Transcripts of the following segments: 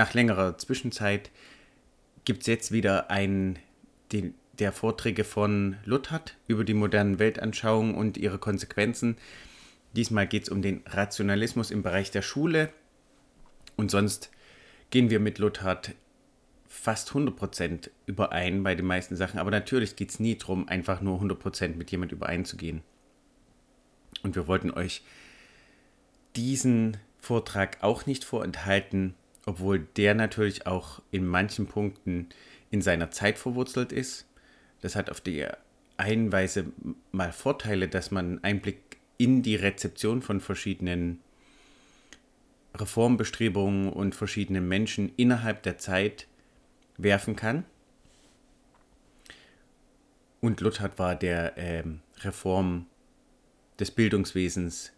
nach längerer Zwischenzeit gibt es jetzt wieder einen den, der Vorträge von Luthert über die modernen Weltanschauungen und ihre Konsequenzen. Diesmal geht es um den Rationalismus im Bereich der Schule. Und sonst gehen wir mit Luthert fast 100% überein bei den meisten Sachen. Aber natürlich geht es nie darum, einfach nur 100% mit jemand übereinzugehen. Und wir wollten euch diesen Vortrag auch nicht vorenthalten, obwohl der natürlich auch in manchen Punkten in seiner Zeit verwurzelt ist. Das hat auf die einen Weise mal Vorteile, dass man Einblick in die Rezeption von verschiedenen Reformbestrebungen und verschiedenen Menschen innerhalb der Zeit werfen kann. Und Luther war der äh, Reform des Bildungswesens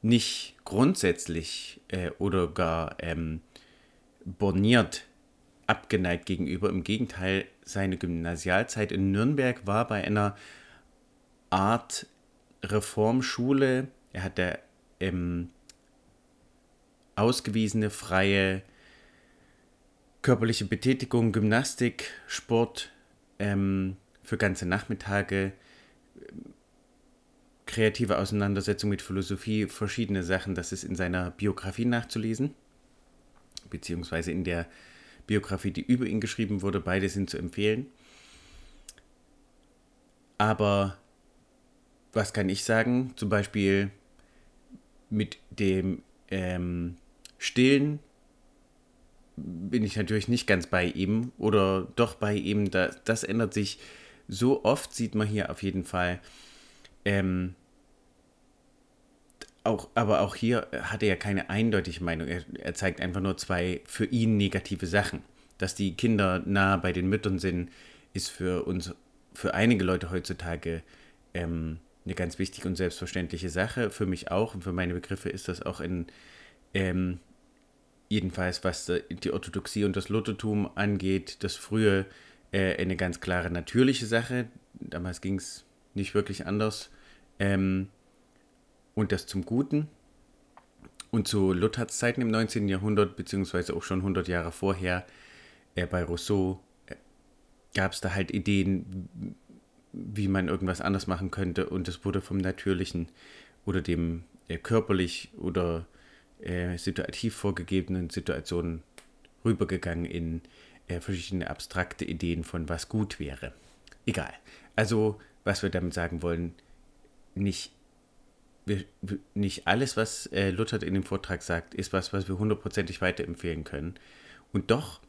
nicht grundsätzlich äh, oder gar ähm, borniert abgeneigt gegenüber. Im Gegenteil, seine Gymnasialzeit in Nürnberg war bei einer Art Reformschule. Er hatte ähm, ausgewiesene freie körperliche Betätigung, Gymnastik, Sport ähm, für ganze Nachmittage, kreative Auseinandersetzung mit Philosophie, verschiedene Sachen. Das ist in seiner Biografie nachzulesen, beziehungsweise in der Biografie, die über ihn geschrieben wurde. Beide sind zu empfehlen. Aber was kann ich sagen? Zum Beispiel mit dem ähm, Stillen bin ich natürlich nicht ganz bei ihm oder doch bei ihm. Das, das ändert sich so oft, sieht man hier auf jeden Fall. Ähm, auch, aber auch hier hat er ja keine eindeutige Meinung. Er, er, zeigt einfach nur zwei für ihn negative Sachen. Dass die Kinder nah bei den Müttern sind, ist für uns, für einige Leute heutzutage ähm, eine ganz wichtige und selbstverständliche Sache. Für mich auch und für meine Begriffe ist das auch in, ähm, jedenfalls was die Orthodoxie und das Luthertum angeht, das frühe äh, eine ganz klare natürliche Sache. Damals ging es nicht wirklich anders. Ähm, und das zum Guten. Und zu Luthers Zeiten im 19. Jahrhundert, beziehungsweise auch schon 100 Jahre vorher, äh, bei Rousseau, äh, gab es da halt Ideen, wie man irgendwas anders machen könnte. Und es wurde vom Natürlichen oder dem äh, körperlich oder äh, situativ vorgegebenen Situationen rübergegangen in äh, verschiedene abstrakte Ideen von was gut wäre. Egal. Also, was wir damit sagen wollen, nicht wir, nicht alles, was äh, Luther in dem Vortrag sagt, ist was, was wir hundertprozentig weiterempfehlen können. Und doch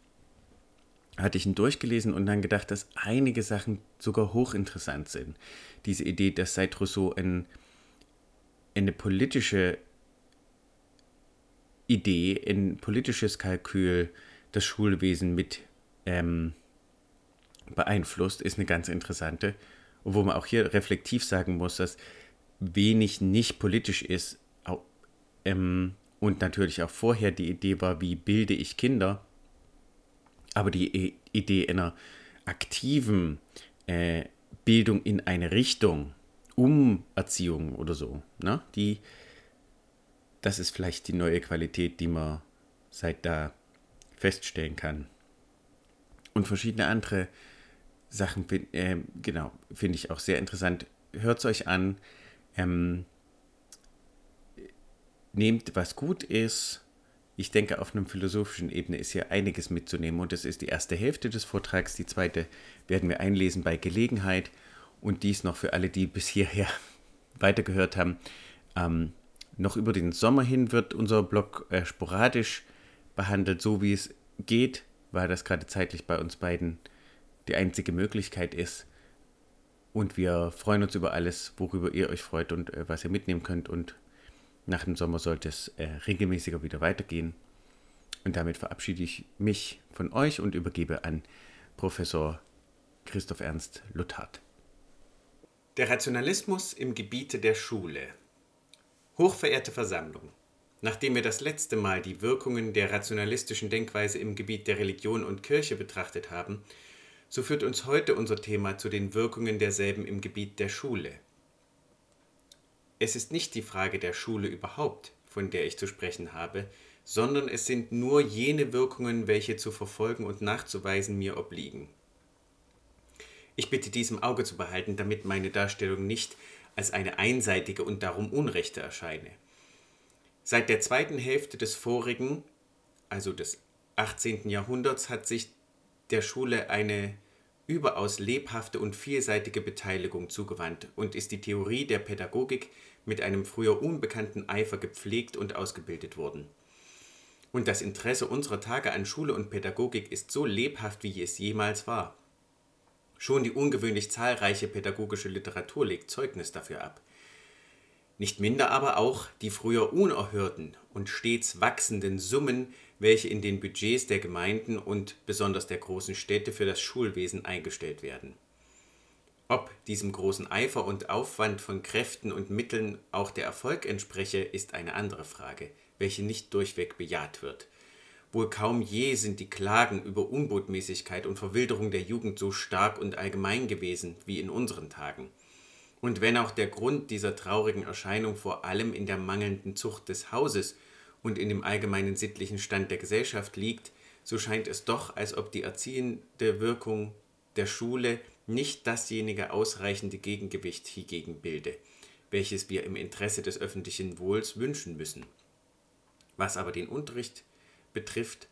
hatte ich ihn durchgelesen und dann gedacht, dass einige Sachen sogar hochinteressant sind. Diese Idee, dass seit Rousseau ein, eine politische Idee, ein politisches Kalkül das Schulwesen mit ähm, beeinflusst, ist eine ganz interessante. Und wo man auch hier reflektiv sagen muss, dass wenig nicht politisch ist ähm, und natürlich auch vorher die Idee war, wie bilde ich Kinder, aber die Idee einer aktiven äh, Bildung in eine Richtung, Umerziehung oder so, ne? die, das ist vielleicht die neue Qualität, die man seit da feststellen kann. Und verschiedene andere Sachen, äh, genau, finde ich auch sehr interessant. Hört es euch an. Ähm, nehmt, was gut ist. Ich denke, auf einer philosophischen Ebene ist hier einiges mitzunehmen und das ist die erste Hälfte des Vortrags. Die zweite werden wir einlesen bei Gelegenheit und dies noch für alle, die bis hierher weitergehört haben. Ähm, noch über den Sommer hin wird unser Blog äh, sporadisch behandelt, so wie es geht, weil das gerade zeitlich bei uns beiden die einzige Möglichkeit ist. Und wir freuen uns über alles, worüber ihr euch freut und äh, was ihr mitnehmen könnt. Und nach dem Sommer sollte es äh, regelmäßiger wieder weitergehen. Und damit verabschiede ich mich von euch und übergebe an Professor Christoph Ernst Luthard. Der Rationalismus im Gebiete der Schule. Hochverehrte Versammlung, nachdem wir das letzte Mal die Wirkungen der rationalistischen Denkweise im Gebiet der Religion und Kirche betrachtet haben, so führt uns heute unser Thema zu den Wirkungen derselben im Gebiet der Schule. Es ist nicht die Frage der Schule überhaupt, von der ich zu sprechen habe, sondern es sind nur jene Wirkungen, welche zu verfolgen und nachzuweisen mir obliegen. Ich bitte dies im Auge zu behalten, damit meine Darstellung nicht als eine einseitige und darum unrechte erscheine. Seit der zweiten Hälfte des vorigen, also des 18. Jahrhunderts, hat sich der Schule eine überaus lebhafte und vielseitige Beteiligung zugewandt und ist die Theorie der Pädagogik mit einem früher unbekannten Eifer gepflegt und ausgebildet worden. Und das Interesse unserer Tage an Schule und Pädagogik ist so lebhaft, wie es jemals war. Schon die ungewöhnlich zahlreiche pädagogische Literatur legt Zeugnis dafür ab. Nicht minder aber auch die früher unerhörten und stets wachsenden Summen, welche in den Budgets der Gemeinden und besonders der großen Städte für das Schulwesen eingestellt werden. Ob diesem großen Eifer und Aufwand von Kräften und Mitteln auch der Erfolg entspreche, ist eine andere Frage, welche nicht durchweg bejaht wird. Wohl kaum je sind die Klagen über Unbotmäßigkeit und Verwilderung der Jugend so stark und allgemein gewesen wie in unseren Tagen. Und wenn auch der Grund dieser traurigen Erscheinung vor allem in der mangelnden Zucht des Hauses und in dem allgemeinen sittlichen Stand der Gesellschaft liegt, so scheint es doch, als ob die erziehende Wirkung der Schule nicht dasjenige ausreichende Gegengewicht hiergegen bilde, welches wir im Interesse des öffentlichen Wohls wünschen müssen. Was aber den Unterricht betrifft,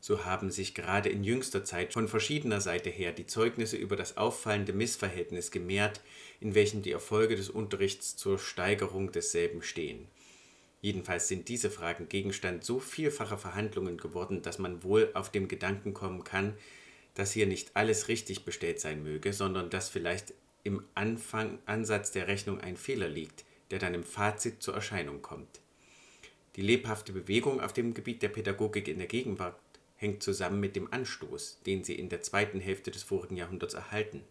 so haben sich gerade in jüngster Zeit von verschiedener Seite her die Zeugnisse über das auffallende Missverhältnis gemehrt, in welchem die Erfolge des Unterrichts zur Steigerung desselben stehen. Jedenfalls sind diese Fragen Gegenstand so vielfacher Verhandlungen geworden, dass man wohl auf den Gedanken kommen kann, dass hier nicht alles richtig bestellt sein möge, sondern dass vielleicht im Anfang Ansatz der Rechnung ein Fehler liegt, der dann im Fazit zur Erscheinung kommt. Die lebhafte Bewegung auf dem Gebiet der Pädagogik in der Gegenwart hängt zusammen mit dem Anstoß, den sie in der zweiten Hälfte des vorigen Jahrhunderts erhalten.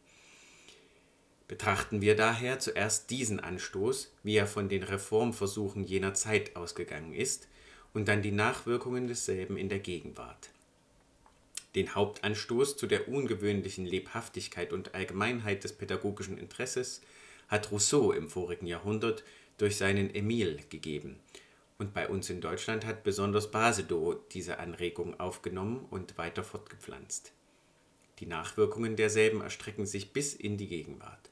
Betrachten wir daher zuerst diesen Anstoß, wie er von den Reformversuchen jener Zeit ausgegangen ist, und dann die Nachwirkungen desselben in der Gegenwart. Den Hauptanstoß zu der ungewöhnlichen Lebhaftigkeit und Allgemeinheit des pädagogischen Interesses hat Rousseau im vorigen Jahrhundert durch seinen Emile gegeben und bei uns in Deutschland hat besonders Basedow diese Anregung aufgenommen und weiter fortgepflanzt. Die Nachwirkungen derselben erstrecken sich bis in die Gegenwart.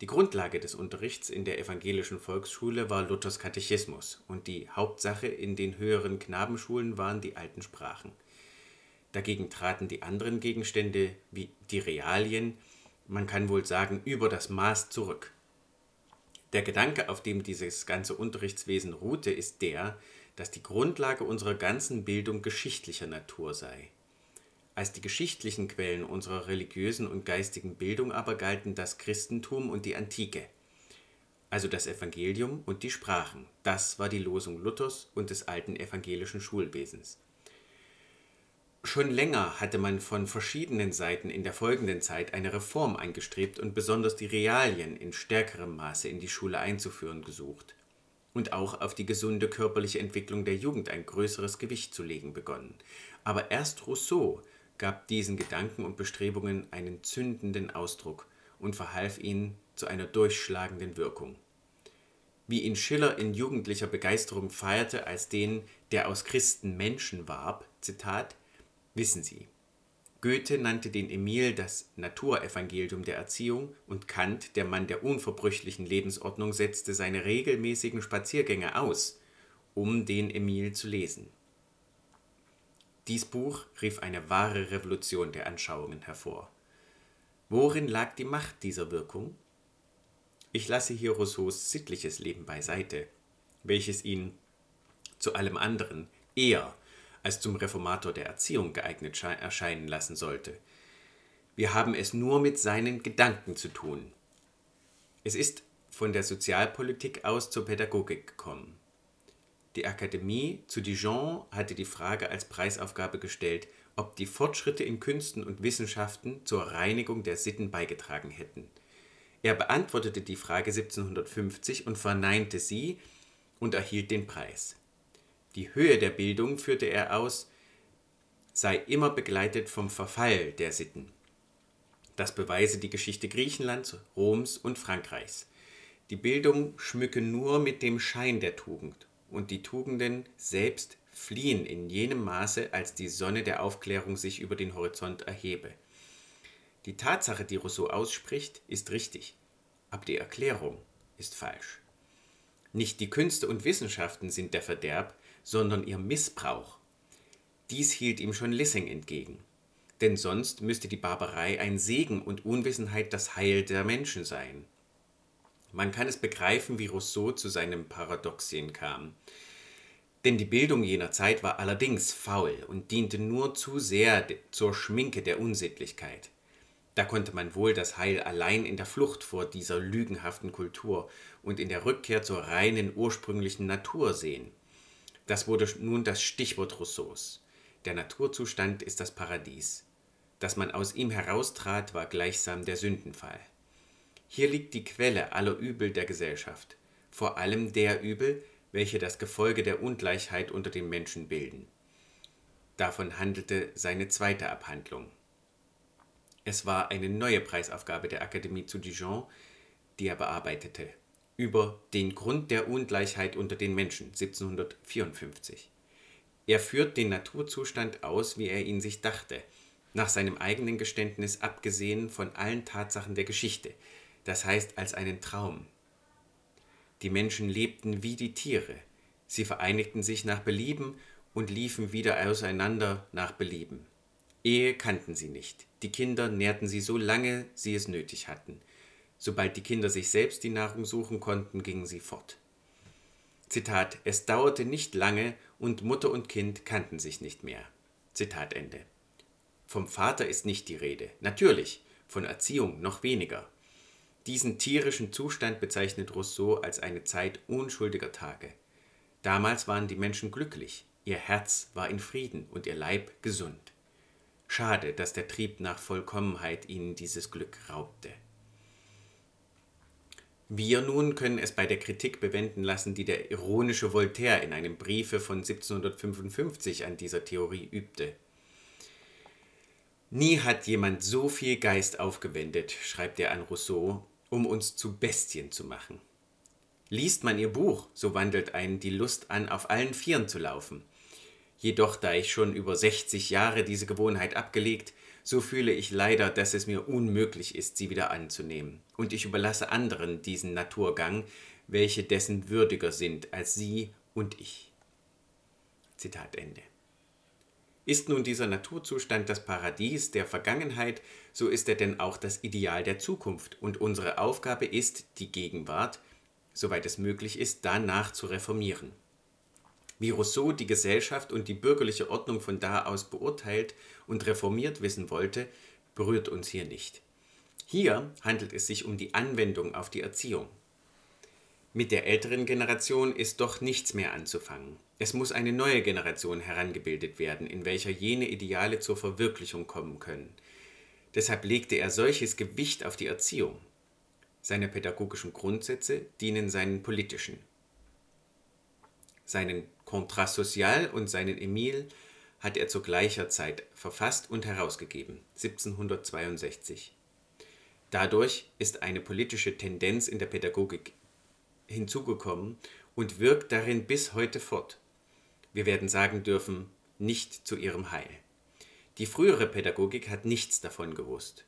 Die Grundlage des Unterrichts in der evangelischen Volksschule war Luthers Katechismus und die Hauptsache in den höheren Knabenschulen waren die alten Sprachen. Dagegen traten die anderen Gegenstände wie die Realien, man kann wohl sagen, über das Maß zurück. Der Gedanke, auf dem dieses ganze Unterrichtswesen ruhte, ist der, dass die Grundlage unserer ganzen Bildung geschichtlicher Natur sei. Als die geschichtlichen Quellen unserer religiösen und geistigen Bildung aber galten das Christentum und die Antike, also das Evangelium und die Sprachen. Das war die Losung Luthers und des alten evangelischen Schulwesens. Schon länger hatte man von verschiedenen Seiten in der folgenden Zeit eine Reform angestrebt und besonders die Realien in stärkerem Maße in die Schule einzuführen gesucht und auch auf die gesunde körperliche Entwicklung der Jugend ein größeres Gewicht zu legen begonnen. Aber erst Rousseau gab diesen Gedanken und Bestrebungen einen zündenden Ausdruck und verhalf ihnen zu einer durchschlagenden Wirkung. Wie ihn Schiller in jugendlicher Begeisterung feierte als den, der aus Christen Menschen warb, Zitat, wissen Sie. Goethe nannte den Emil das Naturevangelium der Erziehung und Kant, der Mann der unverbrüchlichen Lebensordnung, setzte seine regelmäßigen Spaziergänge aus, um den Emil zu lesen. Dies Buch rief eine wahre Revolution der Anschauungen hervor. Worin lag die Macht dieser Wirkung? Ich lasse hier Rousseaus sittliches Leben beiseite, welches ihn zu allem anderen eher als zum Reformator der Erziehung geeignet erscheinen lassen sollte. Wir haben es nur mit seinen Gedanken zu tun. Es ist von der Sozialpolitik aus zur Pädagogik gekommen. Die Akademie zu Dijon hatte die Frage als Preisaufgabe gestellt, ob die Fortschritte in Künsten und Wissenschaften zur Reinigung der Sitten beigetragen hätten. Er beantwortete die Frage 1750 und verneinte sie und erhielt den Preis. Die Höhe der Bildung, führte er aus, sei immer begleitet vom Verfall der Sitten. Das beweise die Geschichte Griechenlands, Roms und Frankreichs. Die Bildung schmücke nur mit dem Schein der Tugend und die Tugenden selbst fliehen in jenem Maße, als die Sonne der Aufklärung sich über den Horizont erhebe. Die Tatsache, die Rousseau ausspricht, ist richtig, aber die Erklärung ist falsch. Nicht die Künste und Wissenschaften sind der Verderb, sondern ihr Missbrauch. Dies hielt ihm schon Lissing entgegen. Denn sonst müsste die Barbarei ein Segen und Unwissenheit das Heil der Menschen sein. Man kann es begreifen, wie Rousseau zu seinem Paradoxien kam. Denn die Bildung jener Zeit war allerdings faul und diente nur zu sehr zur Schminke der Unsittlichkeit. Da konnte man wohl das Heil allein in der Flucht vor dieser lügenhaften Kultur und in der Rückkehr zur reinen ursprünglichen Natur sehen. Das wurde nun das Stichwort Rousseaus. Der Naturzustand ist das Paradies. Dass man aus ihm heraustrat, war gleichsam der Sündenfall. Hier liegt die Quelle aller Übel der Gesellschaft, vor allem der Übel, welche das Gefolge der Ungleichheit unter den Menschen bilden. Davon handelte seine zweite Abhandlung. Es war eine neue Preisaufgabe der Akademie zu Dijon, die er bearbeitete, über den Grund der Ungleichheit unter den Menschen 1754. Er führt den Naturzustand aus, wie er ihn sich dachte, nach seinem eigenen Geständnis abgesehen von allen Tatsachen der Geschichte, das heißt als einen Traum. Die Menschen lebten wie die Tiere, sie vereinigten sich nach Belieben und liefen wieder auseinander nach Belieben. Ehe kannten sie nicht. Die Kinder nährten sie so lange sie es nötig hatten. Sobald die Kinder sich selbst die Nahrung suchen konnten, gingen sie fort. Zitat, es dauerte nicht lange und Mutter und Kind kannten sich nicht mehr. Zitat Ende. Vom Vater ist nicht die Rede. Natürlich, von Erziehung noch weniger. Diesen tierischen Zustand bezeichnet Rousseau als eine Zeit unschuldiger Tage. Damals waren die Menschen glücklich, ihr Herz war in Frieden und ihr Leib gesund. Schade, dass der Trieb nach Vollkommenheit ihnen dieses Glück raubte. Wir nun können es bei der Kritik bewenden lassen, die der ironische Voltaire in einem Briefe von 1755 an dieser Theorie übte. Nie hat jemand so viel Geist aufgewendet, schreibt er an Rousseau, um uns zu Bestien zu machen. Liest man ihr Buch, so wandelt einen die Lust an, auf allen Vieren zu laufen. Jedoch, da ich schon über 60 Jahre diese Gewohnheit abgelegt, so fühle ich leider, dass es mir unmöglich ist, sie wieder anzunehmen. Und ich überlasse anderen diesen Naturgang, welche dessen würdiger sind als sie und ich. Zitat Ende. Ist nun dieser Naturzustand das Paradies der Vergangenheit, so ist er denn auch das Ideal der Zukunft, und unsere Aufgabe ist, die Gegenwart, soweit es möglich ist, danach zu reformieren. Wie Rousseau die Gesellschaft und die bürgerliche Ordnung von da aus beurteilt und reformiert wissen wollte, berührt uns hier nicht. Hier handelt es sich um die Anwendung auf die Erziehung. Mit der älteren Generation ist doch nichts mehr anzufangen. Es muss eine neue Generation herangebildet werden, in welcher jene Ideale zur Verwirklichung kommen können. Deshalb legte er solches Gewicht auf die Erziehung. Seine pädagogischen Grundsätze dienen seinen politischen. Seinen Contrat social und seinen Emile hat er zu gleicher Zeit verfasst und herausgegeben, 1762. Dadurch ist eine politische Tendenz in der Pädagogik hinzugekommen und wirkt darin bis heute fort. Wir werden sagen dürfen, nicht zu ihrem Heil. Die frühere Pädagogik hat nichts davon gewusst.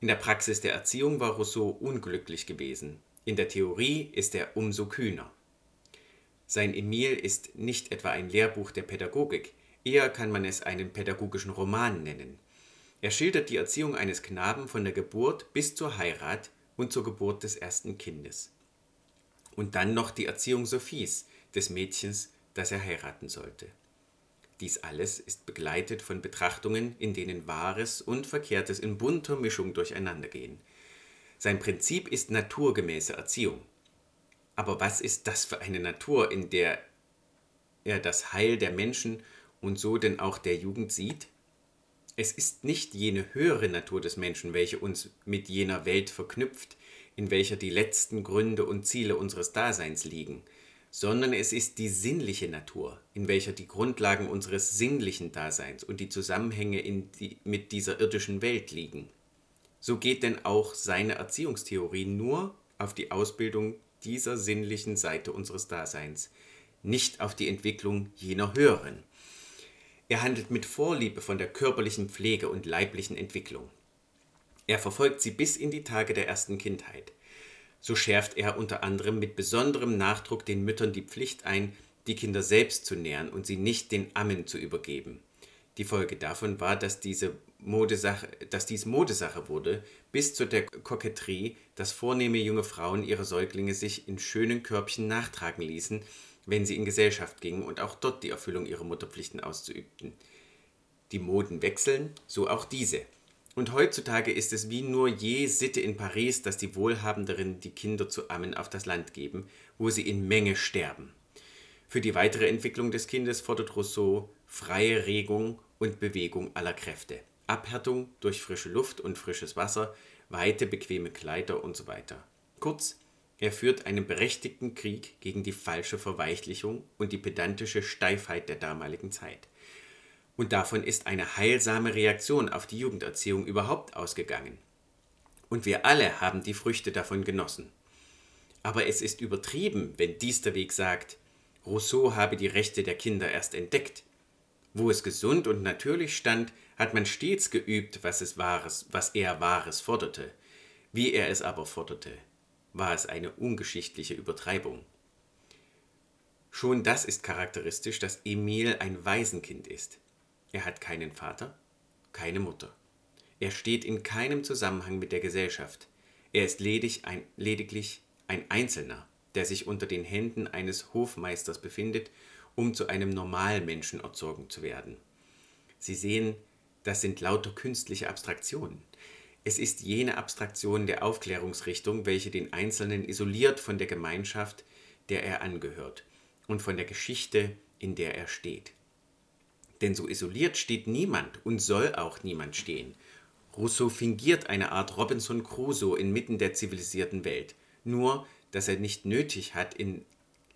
In der Praxis der Erziehung war Rousseau unglücklich gewesen, in der Theorie ist er umso kühner. Sein Emil ist nicht etwa ein Lehrbuch der Pädagogik, eher kann man es einen pädagogischen Roman nennen. Er schildert die Erziehung eines Knaben von der Geburt bis zur Heirat und zur Geburt des ersten Kindes. Und dann noch die Erziehung Sophies, des Mädchens, das er heiraten sollte. Dies alles ist begleitet von Betrachtungen, in denen Wahres und Verkehrtes in bunter Mischung durcheinandergehen. Sein Prinzip ist naturgemäße Erziehung. Aber was ist das für eine Natur, in der er das Heil der Menschen und so denn auch der Jugend sieht? Es ist nicht jene höhere Natur des Menschen, welche uns mit jener Welt verknüpft, in welcher die letzten Gründe und Ziele unseres Daseins liegen, sondern es ist die sinnliche Natur, in welcher die Grundlagen unseres sinnlichen Daseins und die Zusammenhänge die, mit dieser irdischen Welt liegen. So geht denn auch seine Erziehungstheorie nur auf die Ausbildung dieser sinnlichen Seite unseres Daseins, nicht auf die Entwicklung jener höheren. Er handelt mit Vorliebe von der körperlichen Pflege und leiblichen Entwicklung. Er verfolgt sie bis in die Tage der ersten Kindheit. So schärft er unter anderem mit besonderem Nachdruck den Müttern die Pflicht ein, die Kinder selbst zu nähren und sie nicht den Ammen zu übergeben. Die Folge davon war, dass, diese Modesache, dass dies Modesache wurde, bis zu der Koketterie, dass vornehme junge Frauen ihre Säuglinge sich in schönen Körbchen nachtragen ließen, wenn sie in Gesellschaft gingen und auch dort die Erfüllung ihrer Mutterpflichten auszuübten. Die Moden wechseln, so auch diese. Und heutzutage ist es wie nur je Sitte in Paris, dass die Wohlhabenderen die Kinder zu Ammen auf das Land geben, wo sie in Menge sterben. Für die weitere Entwicklung des Kindes fordert Rousseau freie Regung und Bewegung aller Kräfte, Abhärtung durch frische Luft und frisches Wasser, weite, bequeme Kleider und so weiter. Kurz, er führt einen berechtigten Krieg gegen die falsche Verweichlichung und die pedantische Steifheit der damaligen Zeit. Und davon ist eine heilsame Reaktion auf die Jugenderziehung überhaupt ausgegangen. Und wir alle haben die Früchte davon genossen. Aber es ist übertrieben, wenn dies der Weg sagt, Rousseau habe die Rechte der Kinder erst entdeckt. Wo es gesund und natürlich stand, hat man stets geübt, was es Wahres, was er Wahres forderte. Wie er es aber forderte, war es eine ungeschichtliche Übertreibung. Schon das ist charakteristisch, dass Emil ein Waisenkind ist. Er hat keinen Vater, keine Mutter. Er steht in keinem Zusammenhang mit der Gesellschaft. Er ist ledig ein, lediglich ein Einzelner der sich unter den Händen eines Hofmeisters befindet, um zu einem Normalmenschen erzogen zu werden. Sie sehen, das sind lauter künstliche Abstraktionen. Es ist jene Abstraktion der Aufklärungsrichtung, welche den Einzelnen isoliert von der Gemeinschaft, der er angehört, und von der Geschichte, in der er steht. Denn so isoliert steht niemand und soll auch niemand stehen. Rousseau fingiert eine Art Robinson Crusoe inmitten der zivilisierten Welt. Nur dass er nicht nötig hat, in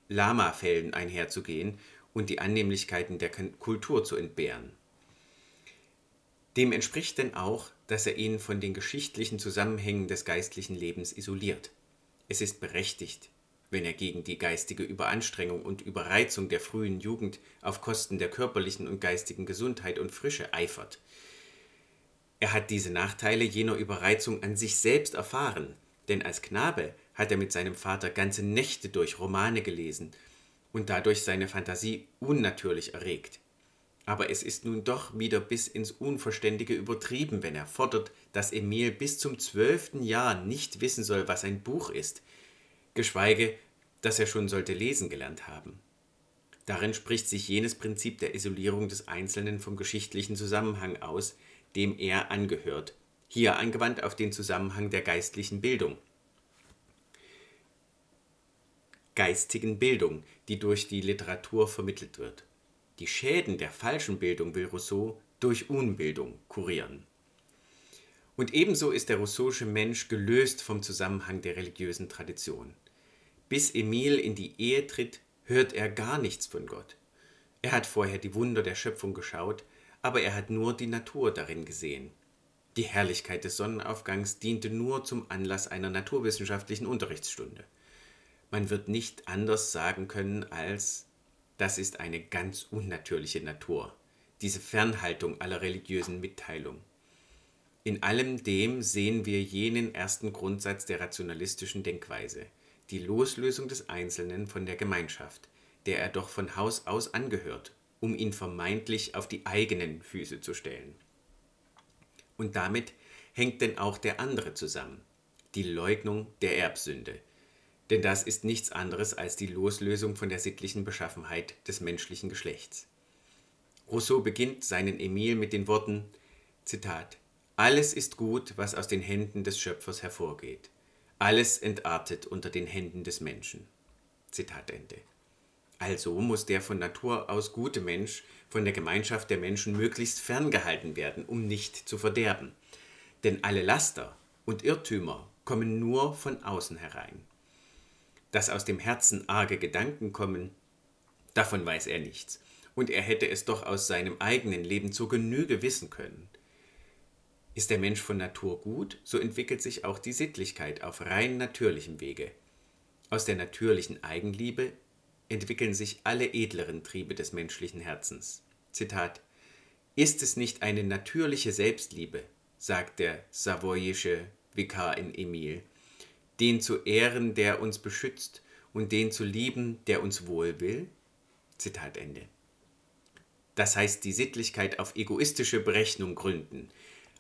Lama-Fällen einherzugehen und die Annehmlichkeiten der Kultur zu entbehren. Dem entspricht denn auch, dass er ihn von den geschichtlichen Zusammenhängen des geistlichen Lebens isoliert. Es ist berechtigt, wenn er gegen die geistige Überanstrengung und Überreizung der frühen Jugend auf Kosten der körperlichen und geistigen Gesundheit und Frische eifert. Er hat diese Nachteile jener Überreizung an sich selbst erfahren, denn als Knabe hat er mit seinem Vater ganze Nächte durch Romane gelesen und dadurch seine Fantasie unnatürlich erregt. Aber es ist nun doch wieder bis ins Unverständige übertrieben, wenn er fordert, dass Emil bis zum zwölften Jahr nicht wissen soll, was ein Buch ist, geschweige, dass er schon sollte lesen gelernt haben. Darin spricht sich jenes Prinzip der Isolierung des Einzelnen vom geschichtlichen Zusammenhang aus, dem er angehört, hier angewandt auf den Zusammenhang der geistlichen Bildung geistigen Bildung, die durch die Literatur vermittelt wird. Die Schäden der falschen Bildung will Rousseau durch Unbildung kurieren. Und ebenso ist der rousseauische Mensch gelöst vom Zusammenhang der religiösen Tradition. Bis Emil in die Ehe tritt, hört er gar nichts von Gott. Er hat vorher die Wunder der Schöpfung geschaut, aber er hat nur die Natur darin gesehen. Die Herrlichkeit des Sonnenaufgangs diente nur zum Anlass einer naturwissenschaftlichen Unterrichtsstunde. Man wird nicht anders sagen können als, das ist eine ganz unnatürliche Natur, diese Fernhaltung aller religiösen Mitteilung. In allem dem sehen wir jenen ersten Grundsatz der rationalistischen Denkweise, die Loslösung des Einzelnen von der Gemeinschaft, der er doch von Haus aus angehört, um ihn vermeintlich auf die eigenen Füße zu stellen. Und damit hängt denn auch der andere zusammen, die Leugnung der Erbsünde, denn das ist nichts anderes als die Loslösung von der sittlichen Beschaffenheit des menschlichen Geschlechts. Rousseau beginnt seinen Emil mit den Worten Zitat Alles ist gut, was aus den Händen des Schöpfers hervorgeht. Alles entartet unter den Händen des Menschen. Zitat Ende. Also muss der von Natur aus gute Mensch von der Gemeinschaft der Menschen möglichst ferngehalten werden, um nicht zu verderben. Denn alle Laster und Irrtümer kommen nur von außen herein dass aus dem Herzen arge Gedanken kommen, davon weiß er nichts, und er hätte es doch aus seinem eigenen Leben zur Genüge wissen können. Ist der Mensch von Natur gut, so entwickelt sich auch die Sittlichkeit auf rein natürlichem Wege. Aus der natürlichen Eigenliebe entwickeln sich alle edleren Triebe des menschlichen Herzens. Zitat Ist es nicht eine natürliche Selbstliebe, sagt der savoyische Vikar in Emil, den zu ehren, der uns beschützt, und den zu lieben, der uns wohl will? Zitat Ende. Das heißt, die Sittlichkeit auf egoistische Berechnung gründen.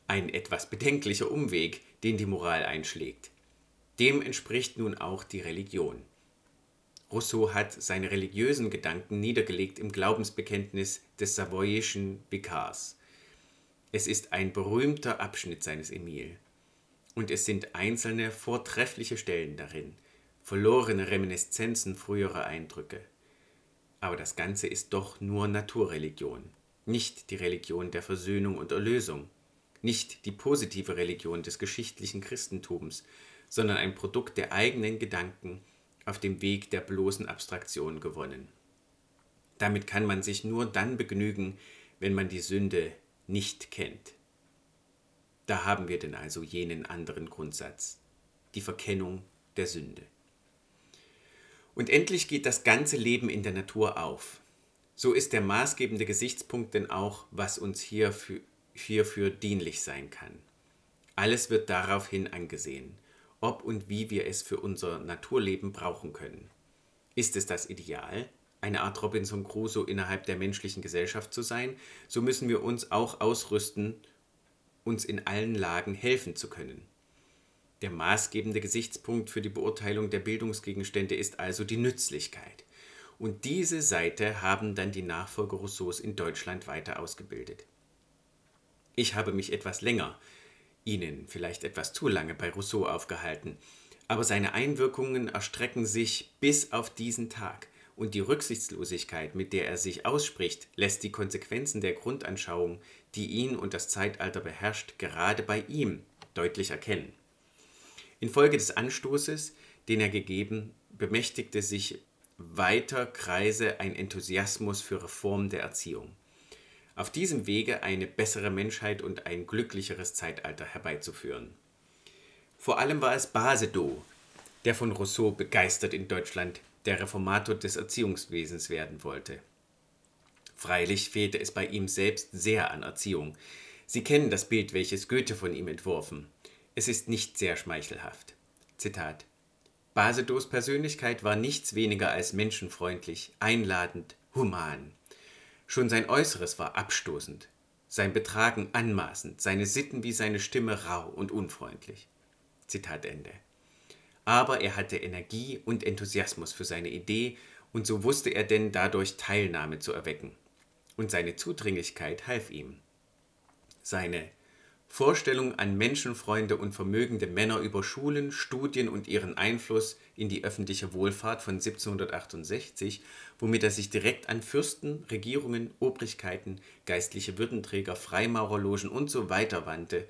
Ein etwas bedenklicher Umweg, den die Moral einschlägt. Dem entspricht nun auch die Religion. Rousseau hat seine religiösen Gedanken niedergelegt im Glaubensbekenntnis des savoyischen Vikars. Es ist ein berühmter Abschnitt seines Emil. Und es sind einzelne vortreffliche Stellen darin, verlorene Reminiszenzen früherer Eindrücke. Aber das Ganze ist doch nur Naturreligion, nicht die Religion der Versöhnung und Erlösung, nicht die positive Religion des geschichtlichen Christentums, sondern ein Produkt der eigenen Gedanken auf dem Weg der bloßen Abstraktion gewonnen. Damit kann man sich nur dann begnügen, wenn man die Sünde nicht kennt. Da haben wir denn also jenen anderen Grundsatz, die Verkennung der Sünde. Und endlich geht das ganze Leben in der Natur auf. So ist der maßgebende Gesichtspunkt denn auch, was uns hierfür, hierfür dienlich sein kann. Alles wird daraufhin angesehen ob und wie wir es für unser Naturleben brauchen können. Ist es das Ideal, eine Art Robinson Crusoe innerhalb der menschlichen Gesellschaft zu sein, so müssen wir uns auch ausrüsten, uns in allen Lagen helfen zu können. Der maßgebende Gesichtspunkt für die Beurteilung der Bildungsgegenstände ist also die Nützlichkeit. Und diese Seite haben dann die Nachfolger Rousseaus in Deutschland weiter ausgebildet. Ich habe mich etwas länger Ihnen vielleicht etwas zu lange bei Rousseau aufgehalten, aber seine Einwirkungen erstrecken sich bis auf diesen Tag, und die Rücksichtslosigkeit, mit der er sich ausspricht, lässt die Konsequenzen der Grundanschauung, die ihn und das Zeitalter beherrscht, gerade bei ihm deutlich erkennen. Infolge des Anstoßes, den er gegeben, bemächtigte sich weiter Kreise ein Enthusiasmus für Reform der Erziehung auf diesem Wege eine bessere Menschheit und ein glücklicheres Zeitalter herbeizuführen. Vor allem war es Basedow, der von Rousseau begeistert in Deutschland der Reformator des Erziehungswesens werden wollte. Freilich fehlte es bei ihm selbst sehr an Erziehung. Sie kennen das Bild, welches Goethe von ihm entworfen. Es ist nicht sehr schmeichelhaft. Zitat Basedows Persönlichkeit war nichts weniger als menschenfreundlich, einladend, human. Schon sein Äußeres war abstoßend, sein Betragen anmaßend, seine Sitten wie seine Stimme rau und unfreundlich. Zitat Ende. Aber er hatte Energie und Enthusiasmus für seine Idee, und so wusste er denn dadurch Teilnahme zu erwecken. Und seine Zudringlichkeit half ihm. Seine Vorstellung an Menschenfreunde und vermögende Männer über Schulen, Studien und ihren Einfluss in die öffentliche Wohlfahrt von 1768, womit er sich direkt an Fürsten, Regierungen, Obrigkeiten, geistliche Würdenträger, Freimaurerlogen usw. So wandte,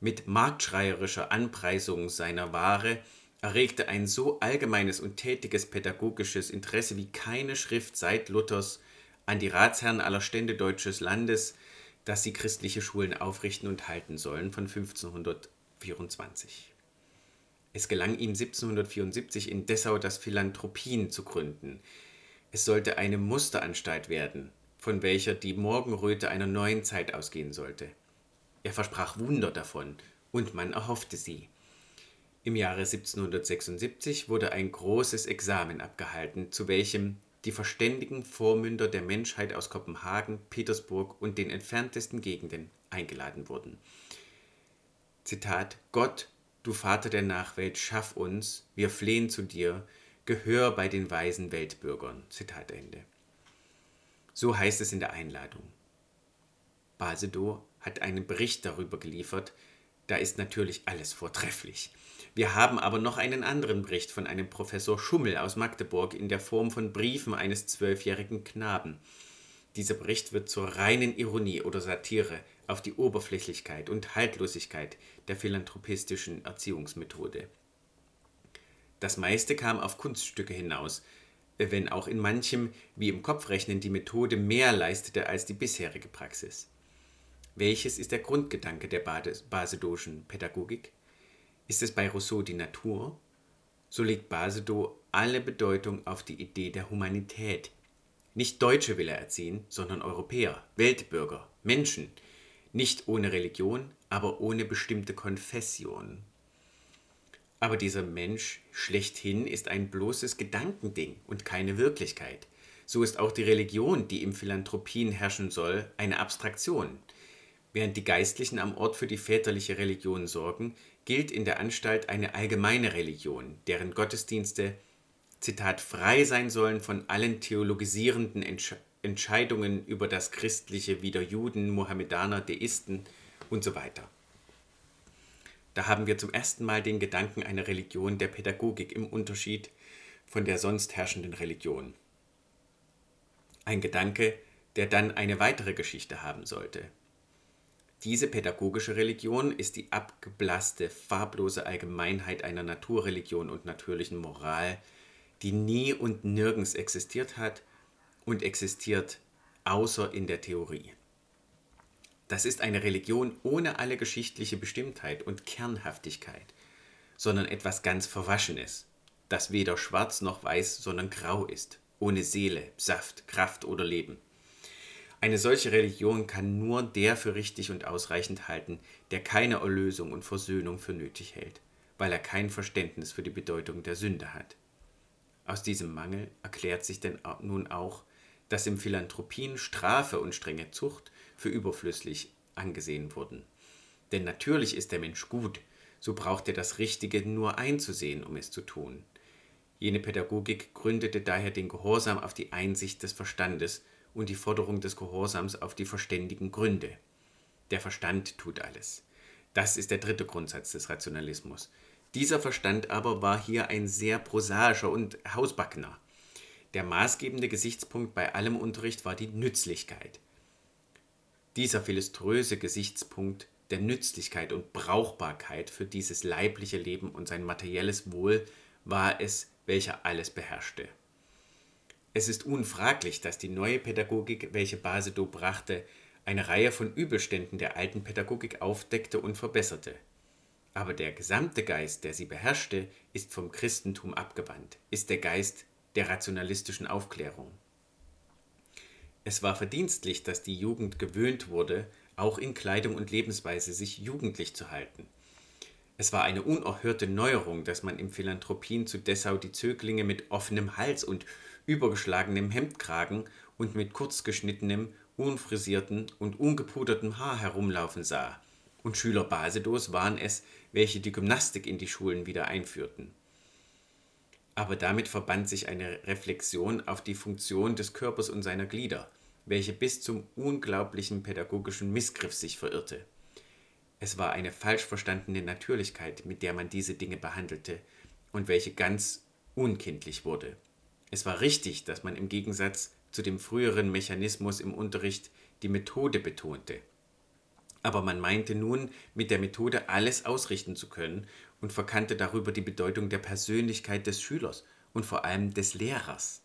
mit marktschreierischer Anpreisung seiner Ware, erregte ein so allgemeines und tätiges pädagogisches Interesse wie keine Schrift seit Luthers an die Ratsherren aller Stände deutsches Landes, dass sie christliche Schulen aufrichten und halten sollen von 1524. Es gelang ihm 1774 in Dessau das Philanthropien zu gründen. Es sollte eine Musteranstalt werden, von welcher die Morgenröte einer neuen Zeit ausgehen sollte. Er versprach Wunder davon, und man erhoffte sie. Im Jahre 1776 wurde ein großes Examen abgehalten, zu welchem die verständigen Vormünder der Menschheit aus Kopenhagen, Petersburg und den entferntesten Gegenden eingeladen wurden. Zitat Gott, du Vater der Nachwelt, schaff uns, wir flehen zu dir, Gehör bei den weisen Weltbürgern. Zitat Ende. So heißt es in der Einladung. Basedow hat einen Bericht darüber geliefert, da ist natürlich alles vortrefflich. Wir haben aber noch einen anderen Bericht von einem Professor Schummel aus Magdeburg in der Form von Briefen eines zwölfjährigen Knaben. Dieser Bericht wird zur reinen Ironie oder Satire auf die Oberflächlichkeit und Haltlosigkeit der philanthropistischen Erziehungsmethode. Das meiste kam auf Kunststücke hinaus, wenn auch in manchem, wie im Kopfrechnen, die Methode mehr leistete als die bisherige Praxis. Welches ist der Grundgedanke der basedoschen Pädagogik? Ist es bei Rousseau die Natur so legt Basedow alle Bedeutung auf die Idee der Humanität. Nicht Deutsche will er erziehen, sondern Europäer, Weltbürger, Menschen, nicht ohne Religion, aber ohne bestimmte Konfession. Aber dieser Mensch schlechthin ist ein bloßes Gedankending und keine Wirklichkeit. So ist auch die Religion, die im Philanthropien herrschen soll, eine Abstraktion. Während die Geistlichen am Ort für die väterliche Religion sorgen, gilt in der Anstalt eine allgemeine Religion, deren Gottesdienste, Zitat, frei sein sollen von allen theologisierenden Entsch Entscheidungen über das Christliche wie der Juden, Mohammedaner, Deisten und so weiter. Da haben wir zum ersten Mal den Gedanken einer Religion der Pädagogik im Unterschied von der sonst herrschenden Religion. Ein Gedanke, der dann eine weitere Geschichte haben sollte. Diese pädagogische Religion ist die abgeblasste, farblose Allgemeinheit einer Naturreligion und natürlichen Moral, die nie und nirgends existiert hat und existiert außer in der Theorie. Das ist eine Religion ohne alle geschichtliche Bestimmtheit und Kernhaftigkeit, sondern etwas ganz Verwaschenes, das weder schwarz noch weiß, sondern grau ist, ohne Seele, Saft, Kraft oder Leben. Eine solche Religion kann nur der für richtig und ausreichend halten, der keine Erlösung und Versöhnung für nötig hält, weil er kein Verständnis für die Bedeutung der Sünde hat. Aus diesem Mangel erklärt sich denn nun auch, dass im Philanthropien Strafe und strenge Zucht für überflüssig angesehen wurden. Denn natürlich ist der Mensch gut, so braucht er das Richtige nur einzusehen, um es zu tun. Jene Pädagogik gründete daher den Gehorsam auf die Einsicht des Verstandes und die Forderung des Gehorsams auf die verständigen Gründe. Der Verstand tut alles. Das ist der dritte Grundsatz des Rationalismus. Dieser Verstand aber war hier ein sehr prosaischer und hausbackener. Der maßgebende Gesichtspunkt bei allem Unterricht war die Nützlichkeit. Dieser philiströse Gesichtspunkt der Nützlichkeit und Brauchbarkeit für dieses leibliche Leben und sein materielles Wohl war es, welcher alles beherrschte. Es ist unfraglich, dass die neue Pädagogik, welche Basedow brachte, eine Reihe von Übelständen der alten Pädagogik aufdeckte und verbesserte. Aber der gesamte Geist, der sie beherrschte, ist vom Christentum abgewandt, ist der Geist der rationalistischen Aufklärung. Es war verdienstlich, dass die Jugend gewöhnt wurde, auch in Kleidung und Lebensweise sich jugendlich zu halten. Es war eine unerhörte Neuerung, dass man im Philanthropien zu Dessau die Zöglinge mit offenem Hals und übergeschlagenem Hemdkragen und mit kurzgeschnittenem, unfrisierten und ungepudertem Haar herumlaufen sah, und Schüler Basedows waren es, welche die Gymnastik in die Schulen wieder einführten. Aber damit verband sich eine Reflexion auf die Funktion des Körpers und seiner Glieder, welche bis zum unglaublichen pädagogischen Missgriff sich verirrte. Es war eine falsch verstandene Natürlichkeit, mit der man diese Dinge behandelte und welche ganz unkindlich wurde. Es war richtig, dass man im Gegensatz zu dem früheren Mechanismus im Unterricht die Methode betonte. Aber man meinte nun, mit der Methode alles ausrichten zu können und verkannte darüber die Bedeutung der Persönlichkeit des Schülers und vor allem des Lehrers.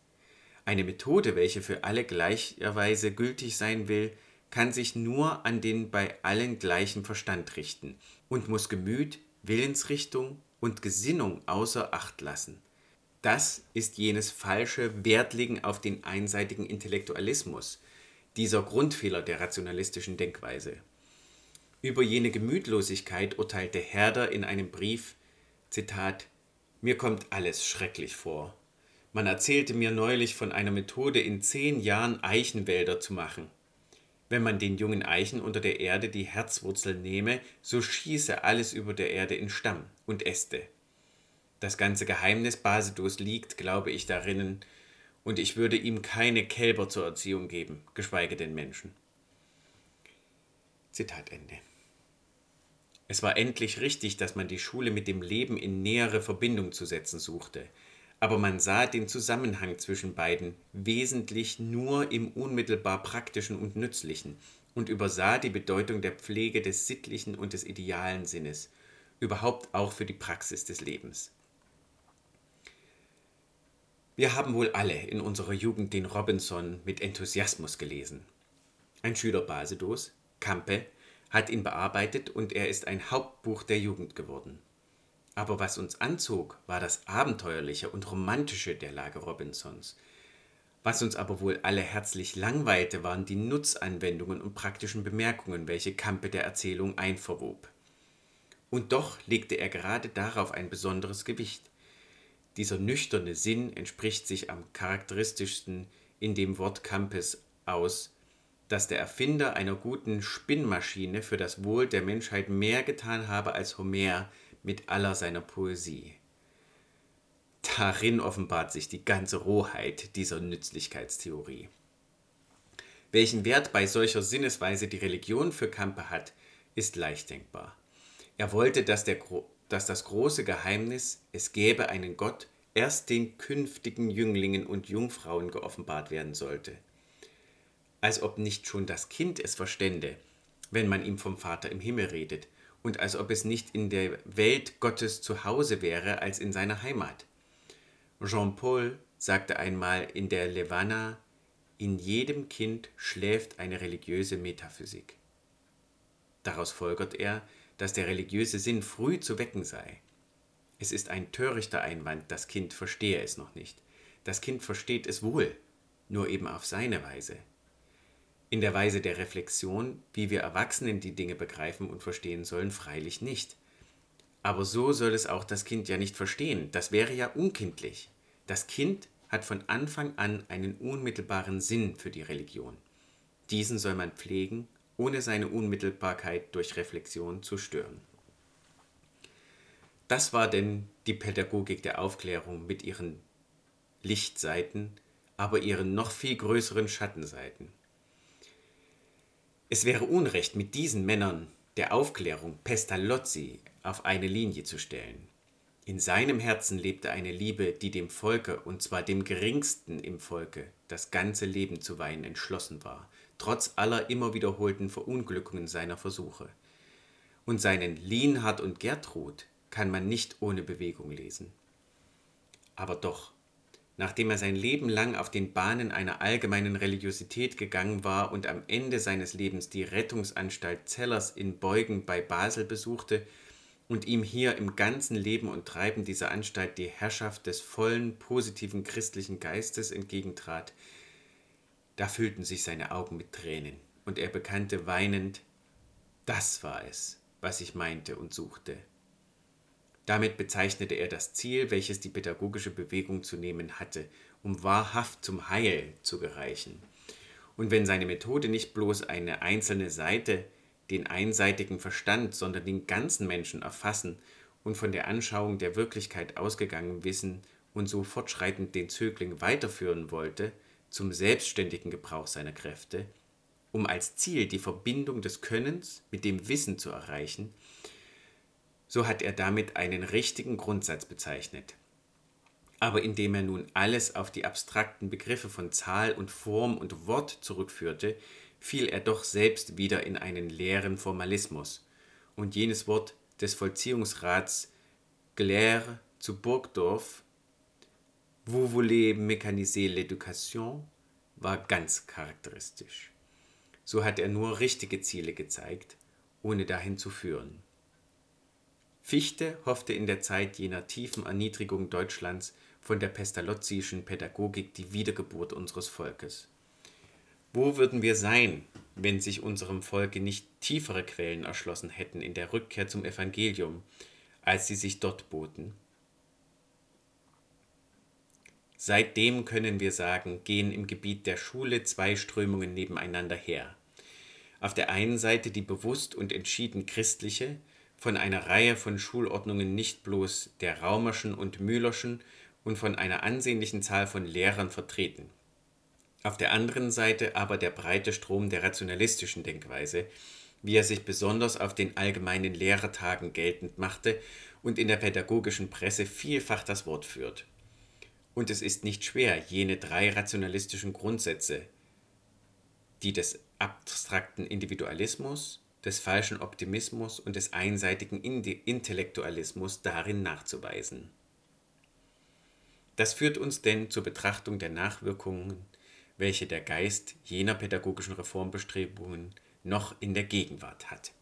Eine Methode, welche für alle gleicherweise gültig sein will, kann sich nur an den bei allen gleichen Verstand richten und muss Gemüt, Willensrichtung und Gesinnung außer Acht lassen. Das ist jenes falsche Wertlegen auf den einseitigen Intellektualismus, dieser Grundfehler der rationalistischen Denkweise. Über jene Gemütlosigkeit urteilte Herder in einem Brief, Zitat, Mir kommt alles schrecklich vor. Man erzählte mir neulich von einer Methode, in zehn Jahren Eichenwälder zu machen. Wenn man den jungen Eichen unter der Erde die Herzwurzel nehme, so schieße alles über der Erde in Stamm und Äste. Das ganze Geheimnis Basedows liegt, glaube ich, darinnen, und ich würde ihm keine Kälber zur Erziehung geben, geschweige den Menschen. Zitat Ende. Es war endlich richtig, dass man die Schule mit dem Leben in nähere Verbindung zu setzen suchte, aber man sah den Zusammenhang zwischen beiden wesentlich nur im unmittelbar praktischen und nützlichen und übersah die Bedeutung der Pflege des sittlichen und des idealen Sinnes, überhaupt auch für die Praxis des Lebens. Wir haben wohl alle in unserer Jugend den Robinson mit Enthusiasmus gelesen. Ein Schüler Basedows, Campe, hat ihn bearbeitet und er ist ein Hauptbuch der Jugend geworden. Aber was uns anzog, war das Abenteuerliche und Romantische der Lage Robinsons. Was uns aber wohl alle herzlich langweilte, waren die Nutzanwendungen und praktischen Bemerkungen, welche Campe der Erzählung einverwob. Und doch legte er gerade darauf ein besonderes Gewicht. Dieser nüchterne Sinn entspricht sich am charakteristischsten in dem Wort Campes aus, dass der Erfinder einer guten Spinnmaschine für das Wohl der Menschheit mehr getan habe als Homer mit aller seiner Poesie. Darin offenbart sich die ganze Rohheit dieser Nützlichkeitstheorie. Welchen Wert bei solcher Sinnesweise die Religion für Campe hat, ist leicht denkbar. Er wollte, dass, der, dass das große Geheimnis, es gäbe einen Gott, erst den künftigen Jünglingen und Jungfrauen geoffenbart werden sollte. Als ob nicht schon das Kind es verstände, wenn man ihm vom Vater im Himmel redet, und als ob es nicht in der Welt Gottes zu Hause wäre als in seiner Heimat. Jean-Paul sagte einmal in der Levana, in jedem Kind schläft eine religiöse Metaphysik. Daraus folgert er, dass der religiöse Sinn früh zu wecken sei. Es ist ein törichter Einwand, das Kind verstehe es noch nicht. Das Kind versteht es wohl, nur eben auf seine Weise. In der Weise der Reflexion, wie wir Erwachsenen die Dinge begreifen und verstehen sollen, freilich nicht. Aber so soll es auch das Kind ja nicht verstehen, das wäre ja unkindlich. Das Kind hat von Anfang an einen unmittelbaren Sinn für die Religion. Diesen soll man pflegen, ohne seine Unmittelbarkeit durch Reflexion zu stören. Das war denn die Pädagogik der Aufklärung mit ihren Lichtseiten, aber ihren noch viel größeren Schattenseiten. Es wäre Unrecht, mit diesen Männern der Aufklärung Pestalozzi auf eine Linie zu stellen. In seinem Herzen lebte eine Liebe, die dem Volke, und zwar dem geringsten im Volke, das ganze Leben zu weihen entschlossen war, trotz aller immer wiederholten Verunglückungen seiner Versuche. Und seinen Lienhard und Gertrud kann man nicht ohne Bewegung lesen. Aber doch, nachdem er sein Leben lang auf den Bahnen einer allgemeinen Religiosität gegangen war und am Ende seines Lebens die Rettungsanstalt Zellers in Beugen bei Basel besuchte, und ihm hier im ganzen Leben und Treiben dieser Anstalt die Herrschaft des vollen, positiven christlichen Geistes entgegentrat, da füllten sich seine Augen mit Tränen, und er bekannte weinend, das war es, was ich meinte und suchte. Damit bezeichnete er das Ziel, welches die pädagogische Bewegung zu nehmen hatte, um wahrhaft zum Heil zu gereichen. Und wenn seine Methode nicht bloß eine einzelne Seite, den einseitigen Verstand, sondern den ganzen Menschen erfassen und von der Anschauung der Wirklichkeit ausgegangen wissen und so fortschreitend den Zögling weiterführen wollte, zum selbstständigen Gebrauch seiner Kräfte, um als Ziel die Verbindung des Könnens mit dem Wissen zu erreichen, so hat er damit einen richtigen Grundsatz bezeichnet. Aber indem er nun alles auf die abstrakten Begriffe von Zahl und Form und Wort zurückführte, fiel er doch selbst wieder in einen leeren Formalismus, und jenes Wort des Vollziehungsrats Glaire zu Burgdorf Vous voulez mécaniser l'éducation war ganz charakteristisch. So hat er nur richtige Ziele gezeigt, ohne dahin zu führen. Fichte hoffte in der Zeit jener tiefen Erniedrigung Deutschlands von der pestalozzischen Pädagogik die Wiedergeburt unseres Volkes. Wo würden wir sein, wenn sich unserem Volke nicht tiefere Quellen erschlossen hätten in der Rückkehr zum Evangelium, als sie sich dort boten? Seitdem können wir sagen, gehen im Gebiet der Schule zwei Strömungen nebeneinander her. Auf der einen Seite die bewusst und entschieden christliche, von einer Reihe von Schulordnungen nicht bloß der Raumerschen und Müllerschen und von einer ansehnlichen Zahl von Lehrern vertreten auf der anderen Seite aber der breite Strom der rationalistischen Denkweise, wie er sich besonders auf den allgemeinen Lehrertagen geltend machte und in der pädagogischen Presse vielfach das Wort führt. Und es ist nicht schwer, jene drei rationalistischen Grundsätze, die des abstrakten Individualismus, des falschen Optimismus und des einseitigen Intellektualismus darin nachzuweisen. Das führt uns denn zur Betrachtung der Nachwirkungen welche der Geist jener pädagogischen Reformbestrebungen noch in der Gegenwart hat